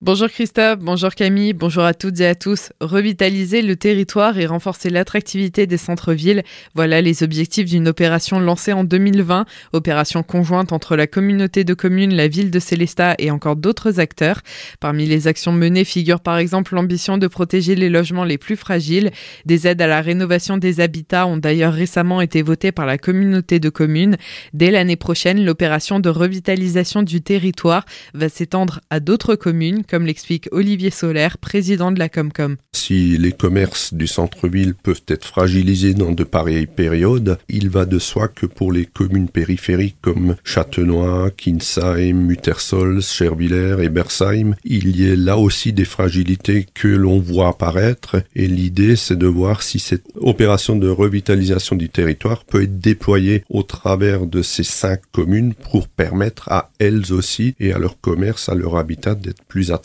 Bonjour Christophe, bonjour Camille, bonjour à toutes et à tous. Revitaliser le territoire et renforcer l'attractivité des centres-villes, voilà les objectifs d'une opération lancée en 2020, opération conjointe entre la communauté de communes, la ville de Célestat et encore d'autres acteurs. Parmi les actions menées figure par exemple l'ambition de protéger les logements les plus fragiles. Des aides à la rénovation des habitats ont d'ailleurs récemment été votées par la communauté de communes. Dès l'année prochaine, l'opération de revitalisation du territoire va s'étendre à d'autres communes comme l'explique Olivier Solaire, président de la Comcom. Si les commerces du centre-ville peuvent être fragilisés dans de pareilles périodes, il va de soi que pour les communes périphériques comme Châtenois, Kinsheim, Muttersols, Chervillers et Bersheim, il y a là aussi des fragilités que l'on voit apparaître et l'idée c'est de voir si cette opération de revitalisation du territoire peut être déployée au travers de ces cinq communes pour permettre à elles aussi et à leur commerce, à leur habitat d'être plus attractifs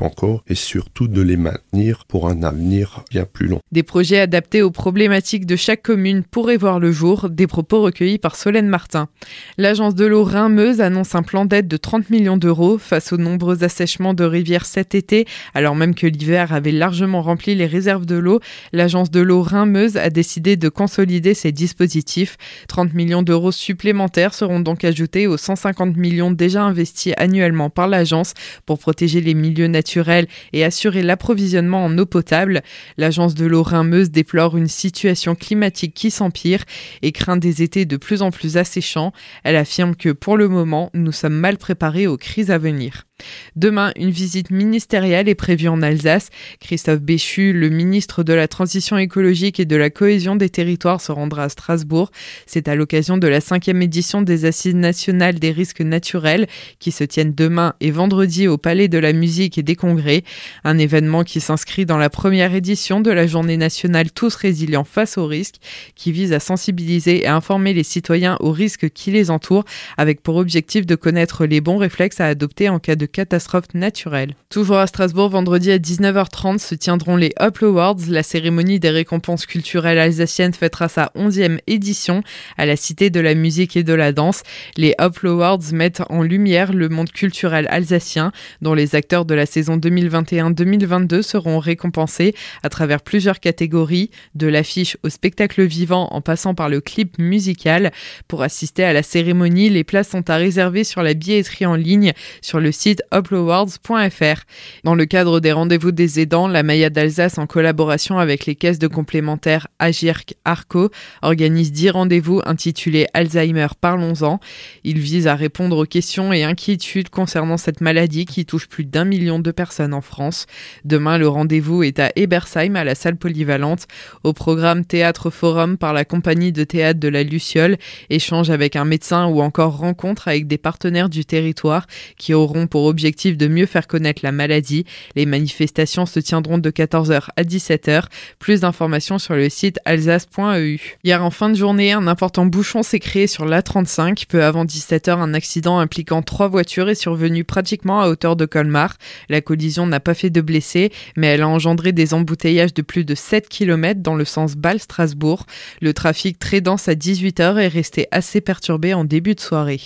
encore et surtout de les maintenir pour un avenir bien plus long. Des projets adaptés aux problématiques de chaque commune pourraient voir le jour, des propos recueillis par Solène Martin. L'agence de l'eau Rhin-Meuse annonce un plan d'aide de 30 millions d'euros face aux nombreux assèchements de rivières cet été, alors même que l'hiver avait largement rempli les réserves de l'eau. L'agence de l'eau Rhin-Meuse a décidé de consolider ces dispositifs. 30 millions d'euros supplémentaires seront donc ajoutés aux 150 millions déjà investis annuellement par l'agence pour protéger les milieux naturels et assurer l'approvisionnement en eau potable. L'agence de l'eau Rhin-Meuse déplore une situation climatique qui s'empire et craint des étés de plus en plus asséchants. Elle affirme que pour le moment, nous sommes mal préparés aux crises à venir. Demain, une visite ministérielle est prévue en Alsace. Christophe Béchu, le ministre de la Transition écologique et de la cohésion des territoires, se rendra à Strasbourg. C'est à l'occasion de la cinquième édition des Assises nationales des risques naturels qui se tiennent demain et vendredi au Palais de la musique et des congrès. Un événement qui s'inscrit dans la première édition de la Journée nationale Tous résilients face aux risques, qui vise à sensibiliser et informer les citoyens aux risques qui les entourent, avec pour objectif de connaître les bons réflexes à adopter en cas de catastrophe naturelle. Toujours à Strasbourg, vendredi à 19h30 se tiendront les Up Awards. La cérémonie des récompenses culturelles alsaciennes fêtera sa 11e édition à la Cité de la musique et de la danse. Les Up Awards mettent en lumière le monde culturel alsacien, dont les acteurs de la saison 2021-2022 seront récompensés à travers plusieurs catégories, de l'affiche au spectacle vivant en passant par le clip musical. Pour assister à la cérémonie, les places sont à réserver sur la billetterie en ligne sur le site uploawards.fr. Dans le cadre des rendez-vous des aidants, la Maya d'Alsace, en collaboration avec les caisses de complémentaires Agirc Arco, organise 10 rendez-vous intitulés Alzheimer Parlons-en. Ils visent à répondre aux questions et inquiétudes concernant cette maladie qui touche plus d'un million de personnes en France. Demain, le rendez-vous est à Ebersheim, à la salle polyvalente. Au programme Théâtre Forum par la compagnie de théâtre de la Luciole, échange avec un médecin ou encore rencontre avec des partenaires du territoire qui auront pour objectif de mieux faire connaître la maladie. Les manifestations se tiendront de 14h à 17h. Plus d'informations sur le site alsace.eu. Hier en fin de journée, un important bouchon s'est créé sur l'A35. Peu avant 17h, un accident impliquant trois voitures est survenu pratiquement à hauteur de Colmar. La collision n'a pas fait de blessés, mais elle a engendré des embouteillages de plus de 7 km dans le sens Bâle-Strasbourg. Le trafic très dense à 18h est resté assez perturbé en début de soirée.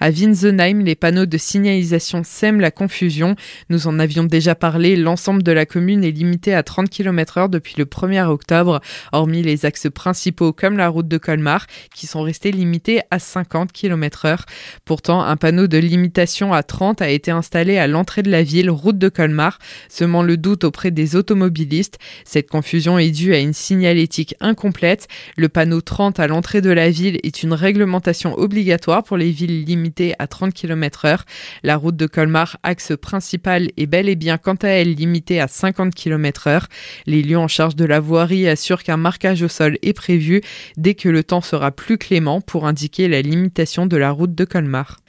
À Winsenheim, les panneaux de signalisation sème la confusion. Nous en avions déjà parlé, l'ensemble de la commune est limité à 30 km heure depuis le 1er octobre, hormis les axes principaux comme la route de Colmar, qui sont restés limités à 50 km heure. Pourtant, un panneau de limitation à 30 a été installé à l'entrée de la ville, route de Colmar, semant le doute auprès des automobilistes. Cette confusion est due à une signalétique incomplète. Le panneau 30 à l'entrée de la ville est une réglementation obligatoire pour les villes limitées à 30 km heure. La route de Colmar, axe principal, est bel et bien quant à elle limitée à 50 km heure. Les lieux en charge de la voirie assurent qu'un marquage au sol est prévu dès que le temps sera plus clément pour indiquer la limitation de la route de Colmar.